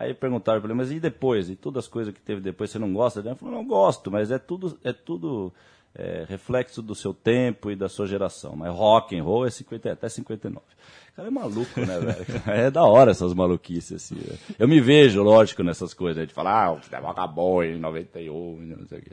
Aí perguntaram para ele, mas e depois? E todas as coisas que teve depois, você não gosta? Ele falou, não gosto, mas é tudo, é tudo é, reflexo do seu tempo e da sua geração. Mas rock and roll é 50, até 59. O cara é maluco, né, velho? É da hora essas maluquices, assim. Né? Eu me vejo, lógico, nessas coisas. De falar, ah, o futebol acabou em 91, não sei o quê.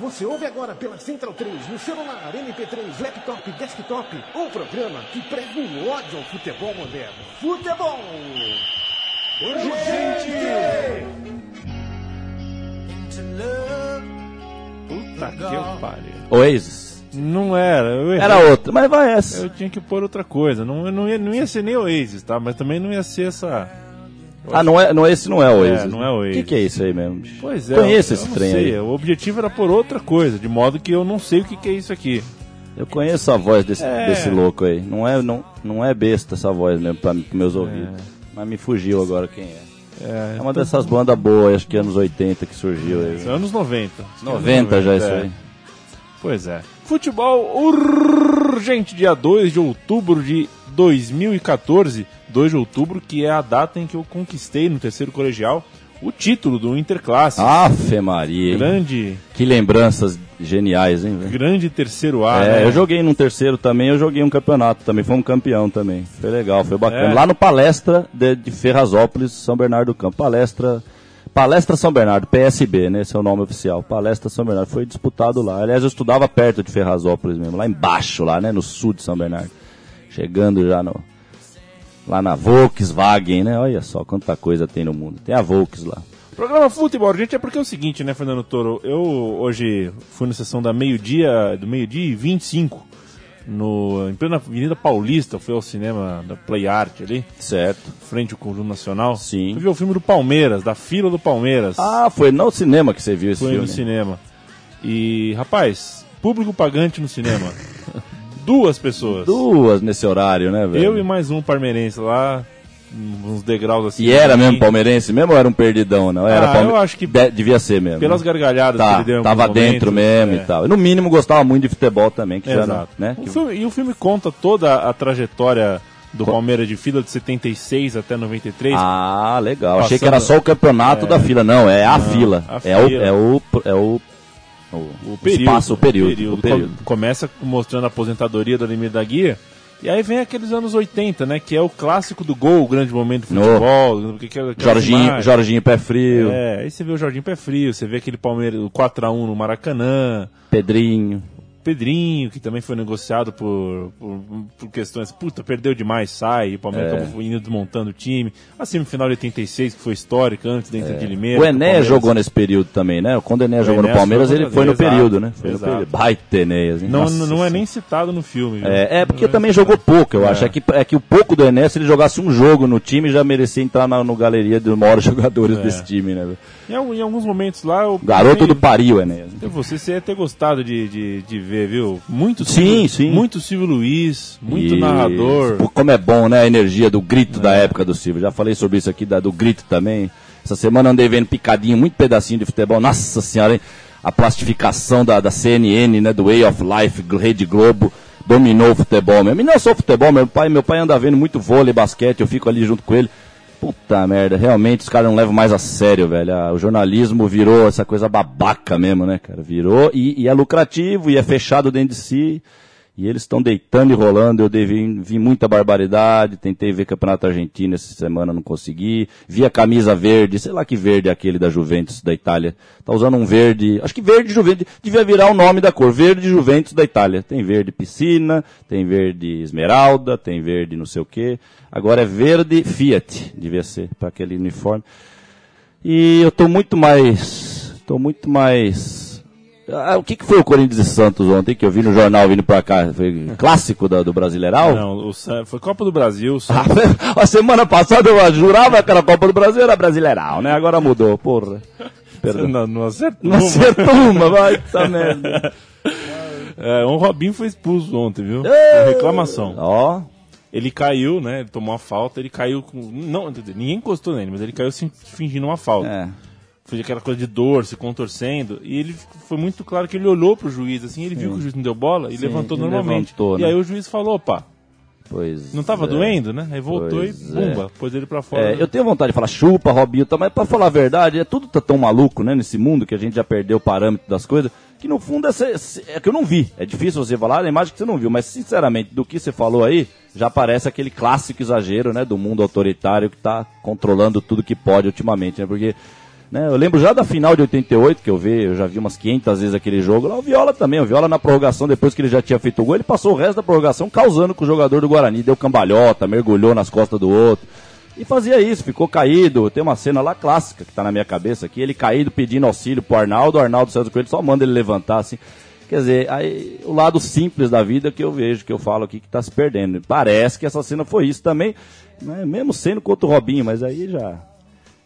Você ouve agora pela Central 3, no celular, MP3, laptop, desktop, um programa que prega o ódio ao futebol moderno. Futebol! Urgente! Puta que eu pariu. Oasis. Não era, eu errei. Era outra, mas vai essa. Eu tinha que pôr outra coisa. Não, não, ia, não ia ser nem Oasis, tá? Mas também não ia ser essa. Ah, não é, não, esse não é o Oasis. É, não é o O que, Oasis. que é isso aí mesmo? Pois é. Conheço eu esse não trem sei. aí. O objetivo era por outra coisa, de modo que eu não sei o que, que é isso aqui. Eu conheço a voz desse, É. desse louco aí. Não é, não, não é besta essa voz mesmo pros meus ouvidos. Mas me fugiu agora quem é. É, É uma dessas bandas boas, acho que anos 80 que surgiu aí. Anos 90. 90 já isso é. aí. Pois é. Futebol urgente, dia 2 de outubro de 2014. 2 de outubro, que é a data em que eu conquistei no terceiro colegial o título do Interclasse. Afe Maria, hein? grande, Que lembranças geniais, hein, velho? grande terceiro A. É, né? eu joguei num terceiro também, eu joguei um campeonato também, fomos campeão também. Foi legal, foi bacana. É. Lá no Palestra de, de Ferrazópolis, São Bernardo do Campo. Palestra, Palestra São Bernardo, PSB, né? Esse é o nome oficial. Palestra São Bernardo. Foi disputado lá. Aliás, eu estudava perto de Ferrazópolis mesmo, lá embaixo, lá, né? No sul de São Bernardo. Chegando já no. Lá na Volkswagen, né? Olha só quanta coisa tem no mundo. Tem a Volks lá. Programa Futebol, gente, é porque é o seguinte, né, Fernando Toro? Eu hoje fui na sessão da meio-dia, do meio-dia e 25, no, em plena Avenida Paulista, fui ao cinema da Play Art ali, Certo. frente ao Conjunto Nacional. Sim. Fui ver o filme do Palmeiras, da fila do Palmeiras. Ah, foi no cinema que você viu esse Foi filme. no cinema. E, rapaz, público pagante no cinema. Duas pessoas. Duas nesse horário, né, velho? Eu e mais um parmeirense lá, uns degraus assim. E era mesmo palmeirense mesmo ou era um perdidão, não? Era Ah, palme- eu acho que De- devia ser mesmo. Pelas né? gargalhadas que tá, ele deu tava alguns dentro momentos, mesmo é. e tal. No mínimo gostava muito de futebol também, que Exato. né? O que- filme- e o filme conta toda a trajetória do Palmeiras de fila de 76 até 93. Ah, legal. Achei Passando- que era só o campeonato da fila. Não, é a fila. a é, O, é o é o o, o período, espaço, o período, o período. Com- Começa mostrando a aposentadoria do Ademir da Guia. E aí vem aqueles anos 80, né? Que é o clássico do gol, o grande momento do No. futebol. que- que- aquelas Jorginho, imagens. Jorginho Pé Frio, É, aí você vê o Jorginho Pé Frio, você vê aquele Palmeiras, o 4x1 no Maracanã. Pedrinho. Pedrinho, que também foi negociado por, por, por questões. Puta, perdeu demais, sai. O Palmeiras É. acabou indo desmontando o time. A semifinal de 86, que foi histórica, antes dentro de Limeira. O que Ené Palmeiras- jogou nesse período também, né? Quando o Ené jogou no Enéas Palmeiras, jogou ele foi no exato, período, né? Foi no período. Baita Enéas, hein? Não, Nossa não é nem citado no filme. viu? É, é porque Não também citado. jogou pouco, eu acho. É que, é que o pouco do Enéas, se ele jogasse um jogo no time, já merecia entrar na, no galeria dos maiores jogadores É. desse time, né? Em, em alguns momentos lá. Garoto pensei- do Paris, Enéas. Eu- Você, você ia ter gostado de, de, de ver, viu? Muito Sim, Silvio, sim. Muito Silvio Luiz, muito E- narrador. Como é bom, né? A energia do grito da época do Silvio. Já falei sobre isso aqui, da, do grito também. Essa semana andei vendo picadinho, muito pedacinho de futebol. Nossa senhora, hein? A plastificação da, da CNN, né? Do Way of Life, Rede Globo. Dominou o futebol mesmo. E não só o futebol, meu pai, meu pai anda vendo muito vôlei, basquete, eu fico ali junto com ele. Puta merda, realmente os caras não levam mais a sério, velho. Ah, O jornalismo virou essa coisa babaca mesmo, né, cara? Virou e, e é lucrativo e é fechado dentro de si. E eles estão deitando e rolando. Eu devi, vi muita barbaridade. Tentei ver Campeonato Argentino essa semana, não consegui. Vi a camisa verde, sei lá que verde é aquele da Juventus da Itália. Tá usando um verde. Acho que verde Juventus. Devia virar o nome da cor. Verde Juventus da Itália. Tem verde piscina, tem verde esmeralda, tem verde não sei o que. Agora é verde Fiat, devia ser, para aquele uniforme. E eu tô muito mais. tô muito mais Ah, o que, que foi o Corinthians e Santos ontem que eu vi no jornal vindo pra cá? Foi clássico da- do Brasileirão? Não, o foi Copa do Brasil. a semana passada eu jurava que era a Copa do Brasil era Brasileirão, né? Agora mudou, porra. Perdão. não, não acertou. Não acertou uma, vai, tá merda. É, um Robinho foi expulso ontem, viu? Por reclamação. Ó, Ele caiu, né? Ele tomou uma falta, ele caiu com. Não, ninguém encostou nele, mas ele caiu fingindo uma falta. é. Foi aquela coisa de dor, se contorcendo. E ele foi muito claro que ele olhou pro juiz, assim, ele viu que o juiz não deu bola e Sim, levantou e normalmente. levantou, e né? aí o juiz falou, opa, Pois. não tava é. doendo, né? Aí voltou Pois e bumba, pôs ele pra fora. É, eu tenho vontade de falar chupa, Robinho, tá, mas pra falar a verdade, é tudo tá tão maluco, né, nesse mundo que a gente já perdeu o parâmetro das coisas, que no fundo é, é que eu não vi. É difícil você falar a imagem que você não viu, mas sinceramente, do que você falou aí, já parece aquele clássico exagero, né, do mundo autoritário que tá controlando tudo que pode ultimamente, né, porque né, eu lembro já da final de 88, que eu vi, eu já vi umas 500 vezes aquele jogo, lá o Viola também, o Viola na prorrogação, depois que ele já tinha feito o gol, ele passou o resto da prorrogação causando com o jogador do Guarani, deu cambalhota, mergulhou nas costas do outro, e fazia isso, ficou caído. Tem uma cena lá clássica que tá na minha cabeça aqui, ele caído pedindo auxílio pro Arnaldo, o Arnaldo César Coelho só manda ele levantar assim. Quer dizer, aí o lado simples da vida que eu vejo, que eu falo aqui que tá se perdendo. Parece que essa cena foi isso também, né? mesmo sendo contra o Robinho, mas aí já.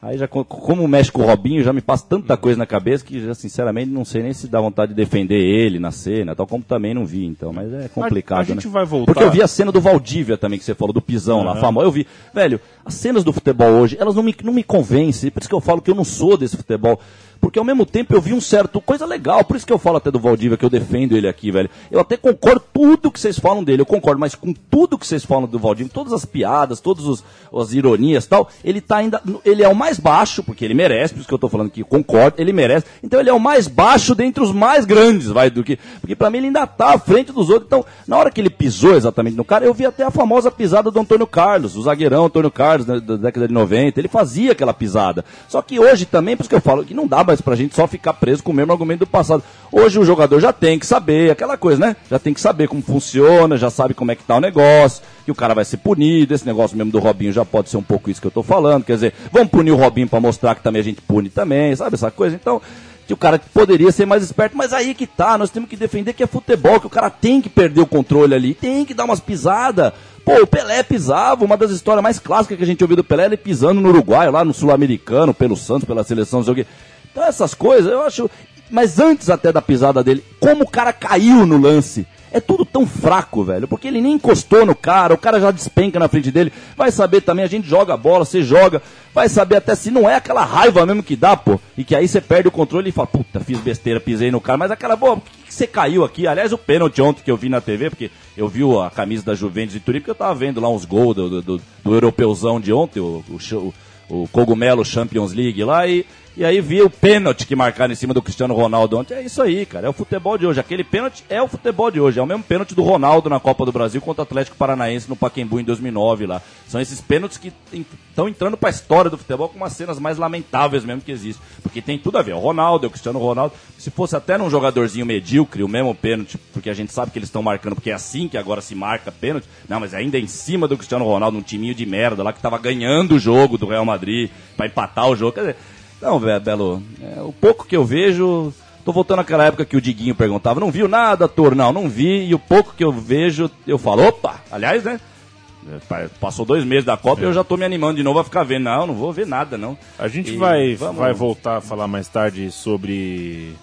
Aí já, co- como mexe com o Robinho, já me passa tanta coisa na cabeça que, já, sinceramente, não sei nem se dá vontade de defender ele na cena, tal como também não vi, então, mas é complicado, A- a gente né? vai voltar. Porque eu vi a cena do Valdívia também, que você falou, do pisão lá, famoso. Eu vi. Velho, as cenas do futebol hoje, elas não me, não me convencem. Por isso que eu falo que eu não sou desse futebol. Porque ao mesmo tempo eu vi um certo. coisa legal. Por isso que eu falo até do Valdívia, que eu defendo ele aqui, velho. Eu até concordo tudo que vocês falam dele, eu concordo, mas com tudo que vocês falam do Valdívia, todas as piadas, todas as ironias tal, ele tá ainda. Ele é o mais baixo, porque ele merece, por isso que eu tô falando que concordo, ele merece. Então ele é o mais baixo dentre os mais grandes, vai, do que. Porque pra mim ele ainda tá à frente dos outros. Então, na hora que ele pisou exatamente no cara, eu vi até a famosa pisada do Antônio Carlos, o zagueirão Antônio Carlos, né, da década de 90. Ele fazia aquela pisada. Só que hoje também, por isso que eu falo que não dá pra gente só ficar preso com o mesmo argumento do passado. Hoje o jogador já tem que saber, aquela coisa, né? Já tem que saber como funciona, já sabe como é que tá o negócio, que o cara vai ser punido. Esse negócio mesmo do Robinho já pode ser um pouco isso que eu tô falando. Quer dizer, vamos punir o Robinho pra mostrar que também a gente pune também, sabe essa coisa? Então que o cara poderia ser mais esperto, mas aí que tá, nós temos que defender que é futebol, que o cara tem que perder o controle ali, tem que dar umas pisadas. Pô, o Pelé pisava, uma das histórias mais clássicas que a gente ouviu do Pelé, ele pisando no Uruguai, lá no Sul-Americano, pelo Santos, pela seleção, não sei o quê. Então essas coisas, eu acho. Mas antes até da pisada dele, como o cara caiu no lance. É tudo tão fraco, velho, porque ele nem encostou no cara, o cara já despenca na frente dele. Vai saber também, a gente joga a bola, você joga, vai saber até se não é aquela raiva mesmo que dá, pô. E que aí você perde o controle e fala, puta, fiz besteira, pisei no cara. Mas aquela, pô, por que, você caiu aqui? Aliás, o pênalti ontem que eu vi na TV, porque eu vi a camisa da Juventus de Turim, porque eu tava vendo lá uns gols do, do, do, do europeuzão de ontem, o, o, o Cogumelo Champions League lá, e, e aí vi o pênalti que marcaram em cima do Cristiano Ronaldo ontem. É isso aí, cara. É o futebol de hoje. Aquele pênalti é o futebol de hoje. É o mesmo pênalti do Ronaldo na Copa do Brasil contra o Atlético Paranaense no Pacaembu em 2009 lá. São esses pênaltis que estão entrando pra história do futebol com umas cenas mais lamentáveis mesmo que existem. Porque tem tudo a ver. O Ronaldo, o Cristiano Ronaldo. Se fosse até num jogadorzinho medíocre, o mesmo pênalti, porque a gente sabe que eles estão marcando, porque é assim que agora se marca pênalti. Não, mas ainda em cima do Cristiano Ronaldo, um timinho de merda lá que tava ganhando o jogo do Real Madrid pra empatar o jogo. Quer dizer, não, velho, Belo, é, o pouco que eu vejo. Tô voltando àquela época que o Diguinho perguntava, não viu nada, ator? Não, não vi, e o pouco que eu vejo, eu falo, opa! Aliás, né? é, pa- Passou dois meses da Copa e eu já tô me animando de novo a ficar vendo. Não, não vou ver nada, não. A gente E vai, vamos- vai voltar a falar mais tarde sobre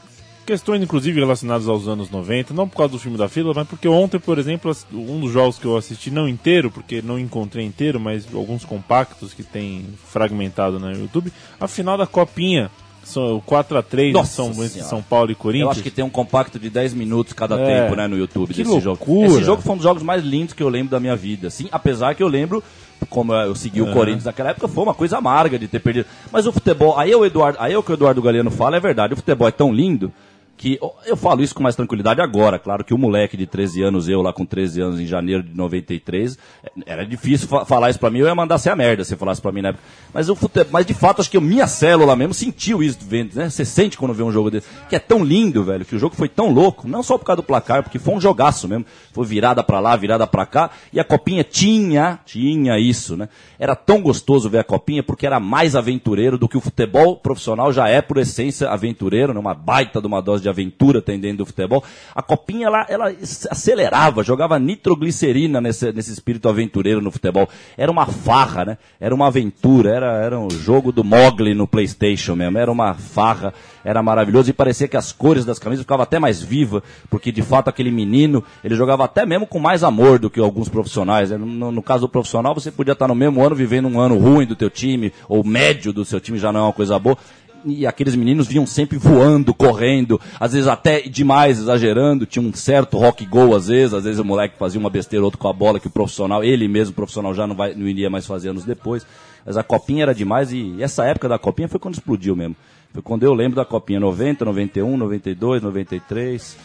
questões, inclusive, relacionadas aos anos 90, não por causa do filme da fila, mas porque ontem, por exemplo, um dos jogos que eu assisti, não inteiro, porque não encontrei inteiro, mas alguns compactos que tem fragmentado no YouTube, a final da Copinha, são o 4x3 Nossa São. São Paulo e Corinthians. Eu acho que tem um compacto de 10 minutos cada É. tempo, né, no YouTube Que desse jogo. loucura. Esse jogo foi um dos jogos mais lindos que eu lembro da minha vida, assim, apesar que eu lembro como eu segui o Corinthians naquela época, foi uma coisa amarga de ter perdido. Mas o futebol, aí é o Eduardo, aí é o que o Eduardo Galeano fala, é verdade, o futebol é tão lindo que eu falo isso com mais tranquilidade agora, claro que o moleque de 13 anos, eu lá com 13 anos em janeiro de 93, é, era difícil fa- falar isso pra mim, eu ia mandar ser a merda se falasse pra mim na época. Mas o futebol, mas de fato acho que a minha célula mesmo sentiu isso vendo, né? Você sente quando vê um jogo desse, que é tão lindo, velho, que o jogo foi tão louco, não só por causa do placar, porque foi um jogaço mesmo. Foi virada pra lá, virada pra cá, e a copinha tinha, tinha isso, né? Era tão gostoso ver a copinha porque era mais aventureiro do que o futebol profissional já é por essência aventureiro, né? Uma baita de uma dose de aventura tem dentro do futebol. A copinha, ela, ela acelerava, jogava nitroglicerina nesse, nesse espírito aventureiro no futebol. Era uma farra, né? Era uma aventura, era, era um jogo do Mogli no Playstation mesmo. Era uma farra, era maravilhoso e parecia que as cores das camisas ficavam até mais vivas, porque de fato aquele menino, ele jogava até mesmo com mais amor do que alguns profissionais. né? No, no caso do profissional, você podia estar no mesmo ano vivendo um ano ruim do teu time, ou médio do seu time já não é uma coisa boa. E aqueles meninos vinham sempre voando, correndo, às vezes até demais, exagerando. Tinha um certo rock go às vezes, às vezes o moleque fazia uma besteira, outro com a bola, que o profissional, ele mesmo, profissional, já não, vai, não iria mais fazer anos depois. Mas a copinha era demais e essa época da copinha foi quando explodiu mesmo. Foi quando eu lembro da copinha 90, 91, 92, 93.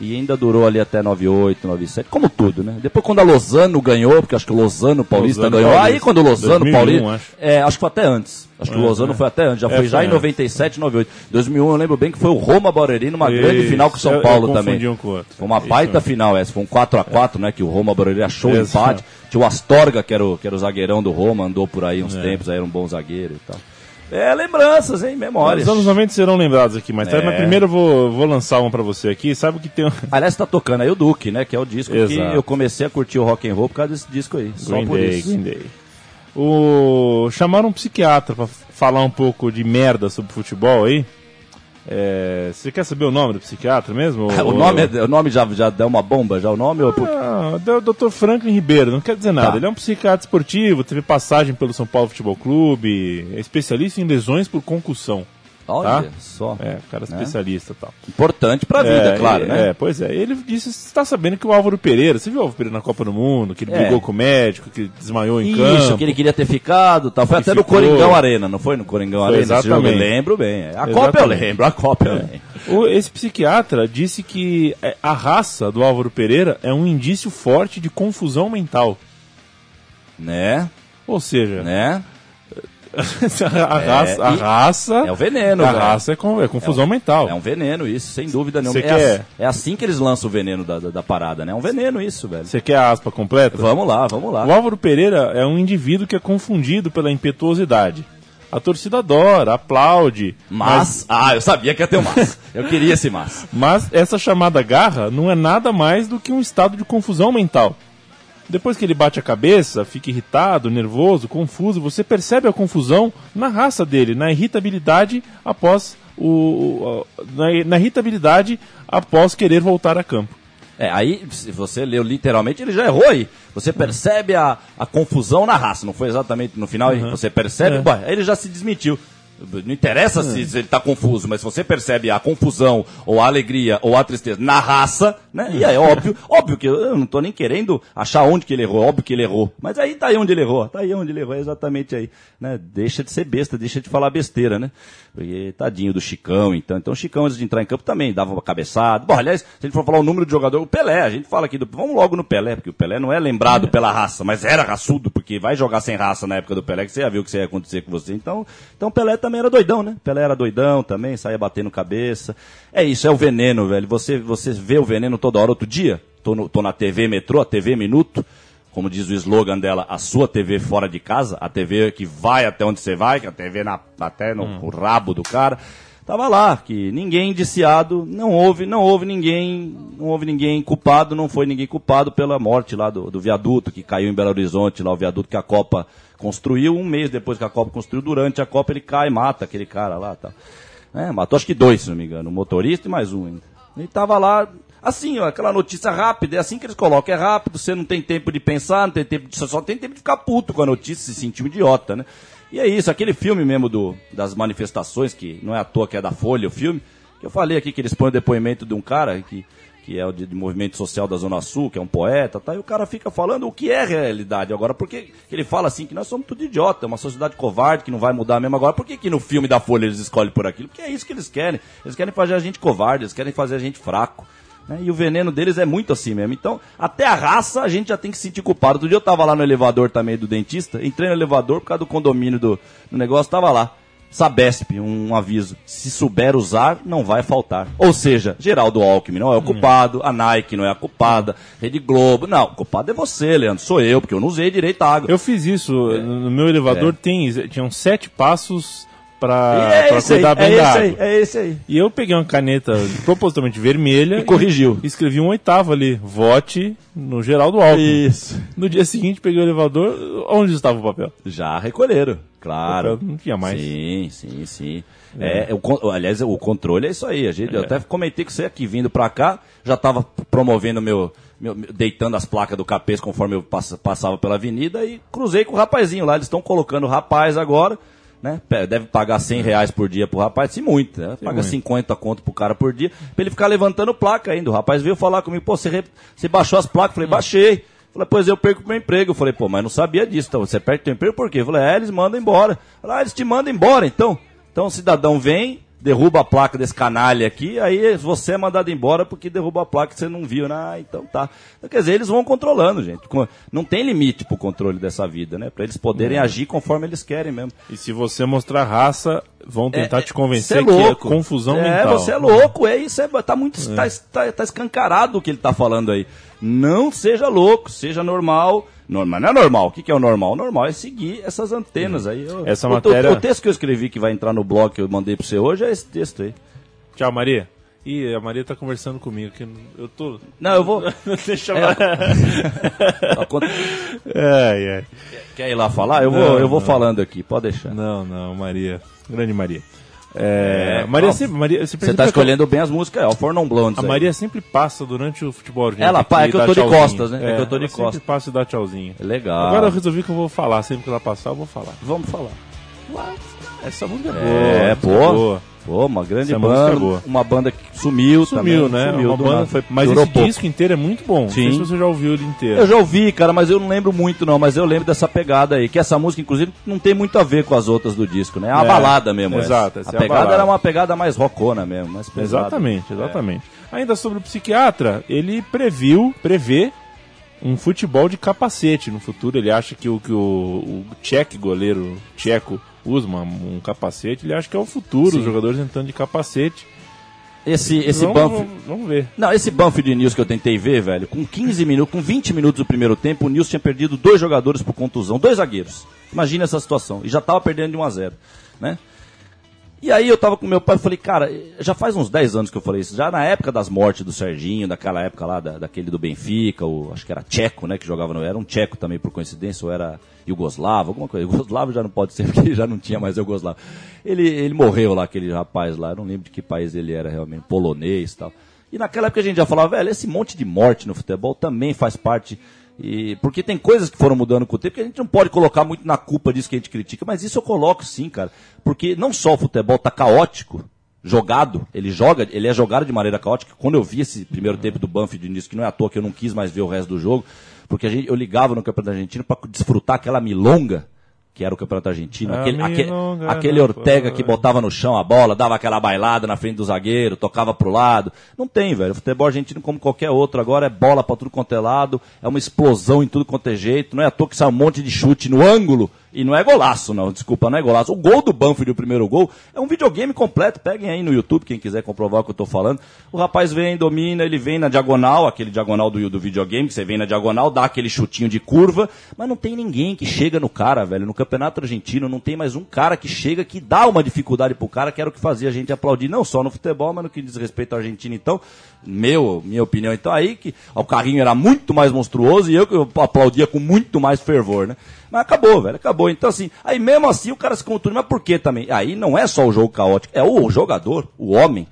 E ainda durou ali até 98, 97, como tudo, né? Depois quando a Lozano ganhou, porque acho que o Lozano Paulista Lozano ganhou. Paulista. Aí quando o Lozano 2001, Paulista. acho. É, acho que foi até antes. Acho que o É, Lozano é. foi até antes. Já É, foi já em antes. 97, 98. 2001 eu lembro bem que foi o Roma Barueri numa grande Isso, final com o São eu- eu Paulo confundi também. um com o outro. Foi uma Isso baita final essa. Foi um 4x4, né? Que o Roma Barueri achou o Exato. empate. Tinha o Astorga, que era o, que era o zagueirão do Roma, andou por aí É. uns tempos, aí era um bom zagueiro e tal. É, lembranças, hein? Memórias. Os anos 90 serão lembrados aqui mais tarde, É. mas primeiro eu vou, vou lançar um pra você aqui. Sabe que tem um... Aliás, tá tocando aí o Duke, né? Que é o disco que Exato. eu comecei a curtir o rock and roll por causa desse disco aí. Só Green por Day, isso. Green Day. O... Chamaram um psiquiatra pra falar um pouco de merda sobre futebol aí. É, Você quer saber o nome do psiquiatra mesmo? o nome, é- o nome já, já deu uma bomba, já o nome? Ou... por- Ah, o Dr. Franklin Ribeiro, não quer dizer nada. Tá. Ele é um psiquiatra esportivo, teve passagem pelo São Paulo Futebol Clube, é especialista em lesões por concussão. Olha Tá? só. É, cara especialista e tal. Importante pra vida, É, claro, é, né? É, pois é. Ele disse, você tá sabendo que o Álvaro Pereira, você viu o Álvaro Pereira na Copa do Mundo, que ele É. brigou com o médico, que desmaiou em Isso, campo. que ele queria ter ficado, tal. Foi até no ficou. Coringão Arena, não foi no Coringão Foi, Arena? exatamente. Eu lembro bem. A. Copa eu lembro, a Copa eu lembro. O- esse psiquiatra disse que é, a raça do Álvaro Pereira é um indício forte de confusão mental. Né? Ou seja, Né? a, raça, a e- raça, É o veneno, a velho. raça é, com- é confusão mental. É um veneno isso, sem dúvida nenhuma. É, quer- assim, é assim que eles lançam o veneno da, da, da parada, né? É um veneno isso, velho. Você quer a aspa completa? Vamos lá, vamos lá. O Álvaro Pereira é um indivíduo que é confundido pela impetuosidade. A torcida adora, aplaude, Mas, ah, eu sabia que ia ter um mas. Eu queria esse mas. Mas essa chamada garra não é nada mais do que um estado de confusão mental. Depois que ele bate a cabeça, fica irritado, nervoso, confuso, você percebe a confusão na raça dele, na irritabilidade após o, na, na irritabilidade após querer voltar a campo. É, aí, se você leu literalmente, ele já errou aí. Você percebe a, a confusão na raça, não foi exatamente no final, aí você percebe, É. Bom, aí ele já se desmentiu. Não interessa se, se ele está confuso, mas se você percebe a confusão, ou a alegria, ou a tristeza na raça, né? E aí, é óbvio, óbvio que eu não tô nem querendo achar onde que ele errou, óbvio que ele errou. Mas aí tá aí onde ele errou, tá aí onde ele errou, é exatamente aí. Né? Deixa de ser besta, deixa de falar besteira, né? Porque tadinho do Chicão, então. Então o Chicão, antes de entrar em campo, também dava uma cabeçada. Bom, aliás, se a gente for falar o número de jogador, o Pelé, a gente fala aqui do. Vamos logo no Pelé, porque o Pelé não é lembrado pela raça, mas era raçudo, porque vai jogar sem raça na época do Pelé, que você já viu o que ia acontecer com você. Então, então o Pelé também era doidão, né? Pelé era doidão também, saía batendo cabeça. É isso, é o veneno, velho. Você, você vê o veneno toda hora. Outro dia, tô, no- tô na TV Metrô, a TV Minuto, como diz o slogan dela, a sua TV fora de casa, a TV que vai até onde você vai, que a TV na, até no, no rabo do cara. Tava lá, que ninguém indiciado, não houve, não houve ninguém, não houve ninguém culpado, não foi ninguém culpado pela morte lá do, do viaduto que caiu em Belo Horizonte, lá o viaduto que a Copa construiu, um mês depois que a Copa construiu, durante a Copa ele cai, mata aquele cara lá, tá. É, matou acho que dois, se não me engano, um motorista e mais um ainda. Ele tava lá, assim, ó, aquela notícia rápida, é assim que eles colocam, é rápido, você não tem tempo de pensar, não tem tempo de, só tem tempo de ficar puto com a notícia, se sentir um idiota, né? E é isso, aquele filme mesmo do, das manifestações, que não é à toa que é da Folha o filme, que eu falei aqui que eles põem o depoimento de um cara que, que é o de, de movimento social da Zona Sul, que é um poeta, tá? e o cara fica falando o que é realidade agora, porque ele fala assim que nós somos tudo idiota, uma sociedade covarde que não vai mudar mesmo agora. Por que, que no filme da Folha eles escolhem por aquilo? Porque é isso que eles querem. Eles querem fazer a gente covarde, eles querem fazer a gente fraco. Né? E o veneno deles é muito assim mesmo. Então, até a raça a gente já tem que se sentir culpado. Outro dia eu tava lá no elevador também do dentista, entrei no elevador por causa do condomínio do, do negócio, tava lá. Sabesp, um aviso. Se souber usar, não vai faltar. Ou seja, Geraldo Alckmin não é o culpado, a Nike não é a culpada, Rede Globo. Não, o culpado é você, Leandro. Sou eu, porque eu não usei direito a água. Eu fiz isso, no meu elevador É. tem, tinham sete passos pra, é pra aí, cuidar é bem da esse água. aí, é esse aí. E eu peguei uma caneta propositalmente vermelha E corrigiu. e escrevi um oitavo ali. Vote no Geraldo Alckmin. Isso. No dia seguinte, peguei o elevador. Onde estava o papel? Já recolheram, claro. O papel não tinha mais. Sim, sim, sim. É. o con- aliás, o controle é isso aí. A gente, Eu até comentei com você aqui, vindo pra cá, já tava promovendo meu, deitando as placas do capês conforme eu pass- passava pela avenida e cruzei com o rapazinho lá. Eles estão colocando o rapaz agora, né? Deve pagar 100 reais por dia pro rapaz, se muito, né? Paga muito. 50 conto pro cara por dia, pra ele ficar levantando placa ainda. O rapaz veio falar comigo, pô, você, re- você baixou as placas? Eu falei, baixei. Falei, pois eu perco meu emprego. Eu falei, pô, mas não sabia disso. Então, você perde teu emprego por quê? Eu falei, é, eles mandam embora. Falei, ah, eles te mandam embora, então. Então o cidadão vem, derruba a placa desse canalha aqui, aí você é mandado embora porque derrubou a placa que você não viu, né? Ah, então tá. Então, quer dizer, eles vão controlando, gente. Não tem limite pro controle dessa vida, né? Pra eles poderem agir conforme eles querem mesmo. E se você mostrar raça, vão tentar É, te convencer é que é confusão é, mental. você é louco, é isso, é, tá muito tá, tá, tá escancarado o que ele tá falando aí. Não seja louco, seja normal. Normal, não é normal. O que, que é o normal? O normal é seguir essas antenas aí. Eu- Essa o, matéria- o, o texto que eu escrevi que vai entrar no blog que eu mandei pra você hoje é esse texto aí. Tchau, Maria. Ih, a Maria tá conversando comigo aqui. Eu tô. Não, eu vou. Deixa É, eu. Ai, ai. Quer ir lá falar? Eu vou, Não, eu vou não. falando aqui, pode deixar. Não, não, Maria. Grande Maria. É, É, Maria sempre. Maria, você Você tá que escolhendo bem as músicas, é o For Non Blondes. A. Maria sempre passa durante o futebol. gente, Ela pá, é que eu tô de tchauzinho. costas, né? É que eu tô de ela costas. Sempre passa e dá tchauzinho. Legal. Agora eu resolvi que eu vou falar. Sempre que ela passar, eu vou falar. Vamos falar. Essa música é boa. É, música pô. boa. Pô, uma grande Essa é banda. boa. Uma banda que sumiu, Sumiu, também. né? Sumiu Uma banda-. Foi, Mas esse pouco. disco inteiro é muito bom. Não sei Sim. se você já ouviu ele inteiro. Eu já ouvi, cara, mas eu não lembro muito não, mas eu lembro dessa pegada aí, que essa música, inclusive, não tem muito a ver com as outras do disco, né? É uma É, balada mesmo. exato, essa. A é a pegada balada. era uma pegada mais rockona mesmo, mais pesada. Exatamente, exatamente. Ainda sobre o psiquiatra, ele previu, prevê um futebol de capacete no futuro. Ele acha que o que o, o goleiro tcheco, usa uma- um capacete. Ele acha que é o futuro, Sim. os jogadores entrando de capacete. Esse, esse vamos, Banff... vamos, vamos ver. Não, esse Banfield News que eu tentei ver, velho, com 15 minutos, com 20 minutos do primeiro tempo, o News tinha perdido dois jogadores por contusão, dois zagueiros. Imagina essa situação. E já tava perdendo de 1 a 0 né? E aí eu tava com meu pai e falei, cara, já faz uns 10 anos que eu falei isso, já na época das mortes do Serginho, daquela época lá, da- daquele do Benfica, o, acho que era Tcheco, né, que jogava no... Era um Tcheco também, por coincidência, ou era Yugoslavo, alguma coisa. Yugoslavo já não pode ser, porque já não tinha mais Yugoslavo. Ele, ele morreu lá, aquele rapaz lá, eu não lembro de que país ele era realmente, polonês e tal. E naquela época a gente já falava, velho, esse monte de morte no futebol também faz parte. E, porque tem coisas que foram mudando com o tempo que a gente não pode colocar muito na culpa disso que a gente critica, mas isso eu coloco sim, cara. Porque não só o futebol tá caótico, jogado, ele joga, ele é jogado de maneira caótica. Quando eu vi esse primeiro tempo do Banfield início, que não é à toa que eu não quis mais ver o resto do jogo, porque gente, eu ligava no Campeonato Argentino para desfrutar aquela milonga que era o Campeonato Argentino, aquele, aquele não Ortega que botava no chão a bola, dava aquela bailada na frente do zagueiro, tocava pro lado. Não tem, velho. O futebol argentino, como qualquer outro, agora é bola pra tudo quanto é lado, é uma explosão em tudo quanto é jeito. Não é à toa que sai um monte de chute no ângulo. E não é golaço, não. Desculpa, não é golaço. O gol do Banfield, o primeiro gol, é um videogame completo. Peguem aí no YouTube, quem quiser comprovar o que eu tô falando. O rapaz vem, domina, ele vem na diagonal, aquele diagonal do, do videogame, que você vem na diagonal, dá aquele chutinho de curva, mas não tem ninguém que chega no cara, velho. No Campeonato Argentino não tem mais um cara que chega que dá uma dificuldade pro cara, que era o que fazia a gente aplaudir, não só no futebol, mas no que diz respeito à Argentina, então, meu, minha opinião, então aí que o carrinho era muito mais monstruoso e eu que eu aplaudia com muito mais fervor, né? Mas acabou, velho, acabou. Então, assim, aí mesmo assim o cara se contunde, mas por quê também? Aí não é só o jogo caótico, é o jogador, o homem.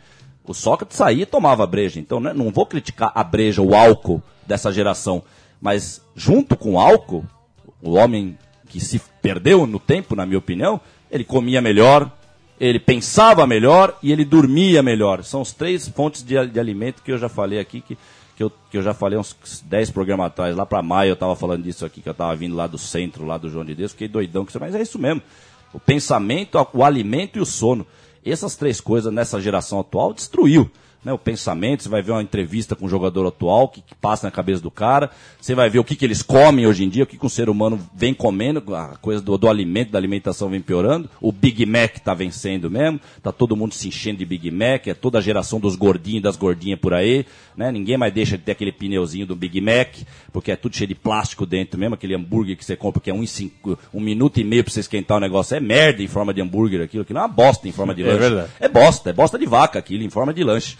O Sócrates saía e tomava breja. Então, né, não vou criticar a breja, o álcool dessa geração. Mas, junto com o álcool, o homem que se perdeu no tempo, na minha opinião, ele comia melhor, ele pensava melhor e ele dormia melhor. São as três fontes de, de alimento que eu já falei aqui, que, que, eu, que eu já falei uns 10 programas atrás. Lá para maio eu estava falando disso aqui, que eu estava vindo lá do centro, lá do João de Deus. Fiquei doidão com isso, mas é isso mesmo. O pensamento, o alimento e o sono. Essas três coisas nessa geração atual destruiu. Né, o pensamento, você vai ver uma entrevista com um jogador atual, o que, que passa na cabeça do cara, você vai ver o que, que eles comem hoje em dia, o que, que o ser humano vem comendo, a coisa do, do alimento, da alimentação vem piorando, o Big Mac tá vencendo mesmo, tá todo mundo se enchendo de Big Mac, é toda a geração dos gordinhos e das gordinhas por aí, né, ninguém mais deixa de ter aquele pneuzinho do Big Mac, porque é tudo cheio de plástico dentro mesmo, aquele hambúrguer que você compra, que é um, cinco, um minuto e meio pra você esquentar o negócio, é merda em forma de hambúrguer aquilo, aquilo é uma bosta em forma de É lanche. verdade. É bosta, é bosta de vaca aquilo, em forma de lanche.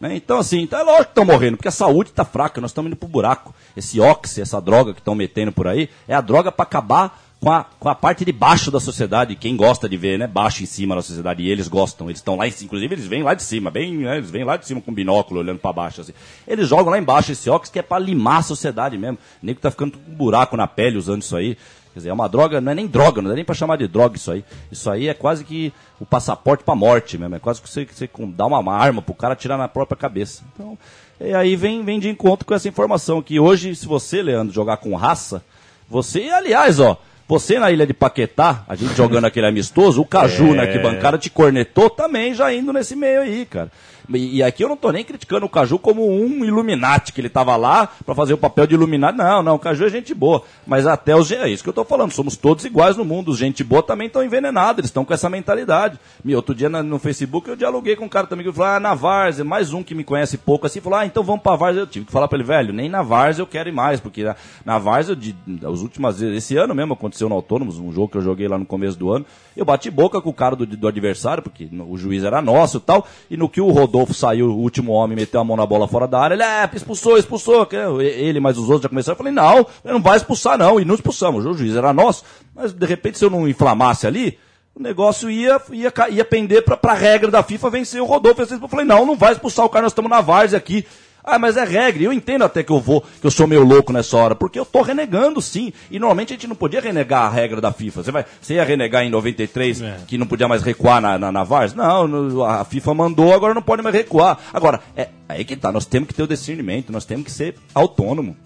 Né? Então, assim, então é lógico que estão morrendo, porque a saúde está fraca, nós estamos indo pro buraco. Esse óxido, essa droga que estão metendo por aí, é a droga para acabar com a, com a parte de baixo da sociedade, quem gosta de ver, né, baixo em cima da sociedade, e eles gostam, eles estão lá em inclusive eles vêm lá de cima, bem, né, eles vêm lá de cima com binóculo, olhando para baixo, assim. Eles jogam lá embaixo esse óxido que é para limar a sociedade mesmo. O nego tá ficando com um buraco na pele usando isso aí. Quer dizer, é uma droga, não é nem droga, não é nem pra chamar de droga isso aí. Isso aí é quase que o passaporte pra morte mesmo. É quase que você, que você dá uma, uma arma pro cara tirar na própria cabeça. Então, e aí vem, vem de encontro com essa informação que hoje, se você, Leandro, jogar com raça, você, aliás, ó, você na ilha de Paquetá, a gente jogando aquele amistoso, o Caju É. na arquibancada te cornetou também já indo nesse meio aí, cara. E, e aqui eu não tô nem criticando o Caju como um Illuminati, que ele tava lá pra fazer o papel de Illuminati. Não, não, o Caju é gente boa. Mas até os. É isso que eu tô falando, somos todos iguais no mundo. Os gente boa também estão envenenados, eles estão com essa mentalidade. Me, outro dia na- no Facebook eu dialoguei com um cara também que falou: ah, na Várzea, mais um que me conhece pouco assim, falou: ah, então vamos pra Várzea. Eu tive que falar pra ele, velho, nem na Várzea eu quero ir mais, porque na, na de, as últimas vezes, esse ano mesmo aconteceu no Autônomos, um jogo que eu joguei lá no começo do ano. Eu bati boca com o cara do, do adversário, porque no- o juiz era nosso e tal. E no que o Rodolfo saiu, o último homem, meteu a mão na bola fora da área, ele, é, expulsou, expulsou. Ele, mas os outros já começaram. Eu falei, não, ele não vai expulsar, não. E não expulsamos. O juiz era nosso. Mas de repente, se eu não inflamasse ali, o negócio ia, ia, ia pender pra, pra regra da FIFA vencer o Rodolfo. Eu falei, não, não vai expulsar o cara, nós estamos na várzea aqui. Ah, mas é regra. Eu entendo até que eu vou, que eu sou meio louco nessa hora, porque eu tô renegando sim. E normalmente a gente não podia renegar a regra da FIFA. Você vai, você ia renegar em 93 É. que não podia mais recuar na, na, na VARs? Não, no- a FIFA mandou, agora não pode mais recuar. Agora, é aí que tá, nós temos que ter o discernimento, nós temos que ser autônomo.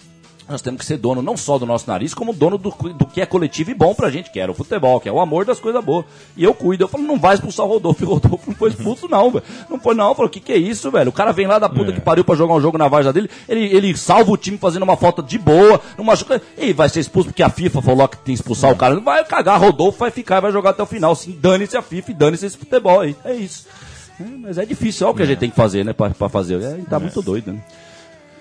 Nós temos que ser dono não só do nosso nariz, como dono do, do que é coletivo e bom pra gente, que era o futebol, que é o amor das coisas boas. E eu cuido. Eu falo, não vai expulsar o Rodolfo. E o Rodolfo não foi expulso, não, velho. Não foi, não. Eu falo, o que, que é isso, velho? O cara vem lá da puta É. que pariu pra jogar um jogo na varja dele, ele, ele salva o time fazendo uma falta de boa, não machuca. E vai ser expulso porque a FIFA falou que tem que expulsar o cara. Não vai cagar, Rodolfo vai ficar e vai jogar até o final. Sim, dane-se a FIFA e dane-se esse futebol aí. É isso. É, mas é difícil, olha o que a gente tem que fazer, né, pra, pra fazer. É, tá muito doido, né?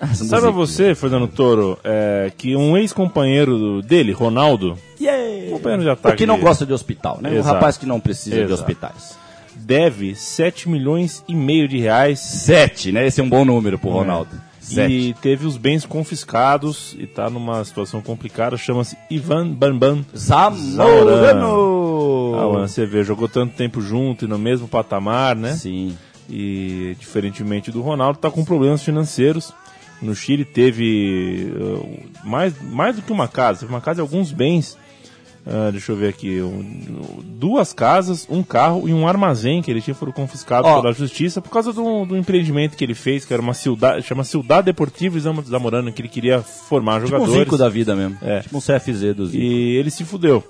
Essa Sabe musiquinha. você, Fernando Toro, é, que um ex-companheiro dele, Ronaldo, Yeah. Companheiro de ataque O que não dele. gosta de hospital, né? Exato. Um rapaz que não precisa de Exato. hospitais. deve 7 milhões e meio de reais Sete, né? Esse é um bom número pro Ronaldo. Sete. e teve os bens confiscados e tá numa situação complicada, chama-se Ivan Bambam. Zamorano! Ah, mano, você vê, jogou tanto tempo junto e no mesmo patamar, né? Sim. E diferentemente do Ronaldo, tá com problemas financeiros. No Chile teve uh, mais, mais do que uma casa, teve uma casa e alguns bens. Ah, deixa eu ver aqui. um- duas casas, um carro e um armazém que ele tinha foram confiscados Ó. pela justiça por causa do, do empreendimento que ele fez, que era uma cidade, chama Cidade Deportiva Zam- Zamorano, que ele queria formar Tipo um jogadores. Zico da vida mesmo. É. Tipo um CFZ do Zico. E ele se fudeu.